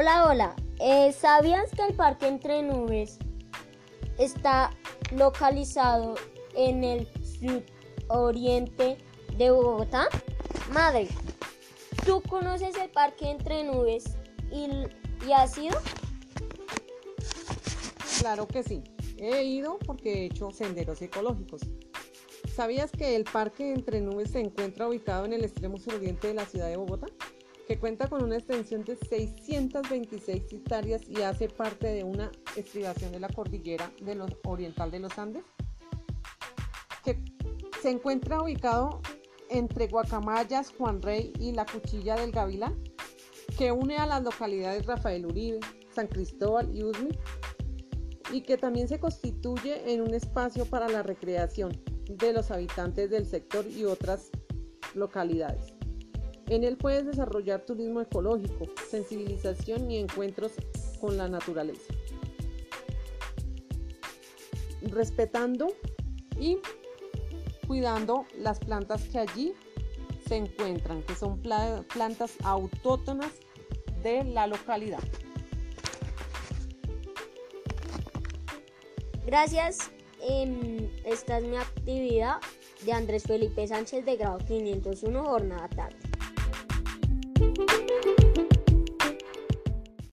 Hola, hola. Eh, ¿Sabías que el Parque Entre Nubes está localizado en el sudoriente de Bogotá? Madre, ¿tú conoces el Parque Entre Nubes y, y has ido? Claro que sí. He ido porque he hecho senderos ecológicos. ¿Sabías que el Parque Entre Nubes se encuentra ubicado en el extremo suroriente de la ciudad de Bogotá? Que cuenta con una extensión de 626 hectáreas y hace parte de una estribación de la cordillera de los, oriental de los Andes, que se encuentra ubicado entre Guacamayas, Juan Rey y la Cuchilla del Gavilán, que une a las localidades Rafael Uribe, San Cristóbal y Usme, y que también se constituye en un espacio para la recreación de los habitantes del sector y otras localidades. En él puedes desarrollar turismo ecológico, sensibilización y encuentros con la naturaleza. Respetando y cuidando las plantas que allí se encuentran, que son plantas autóctonas de la localidad. Gracias. esta es mi actividad de Andrés Felipe Sánchez de grado 501, jornada tarde.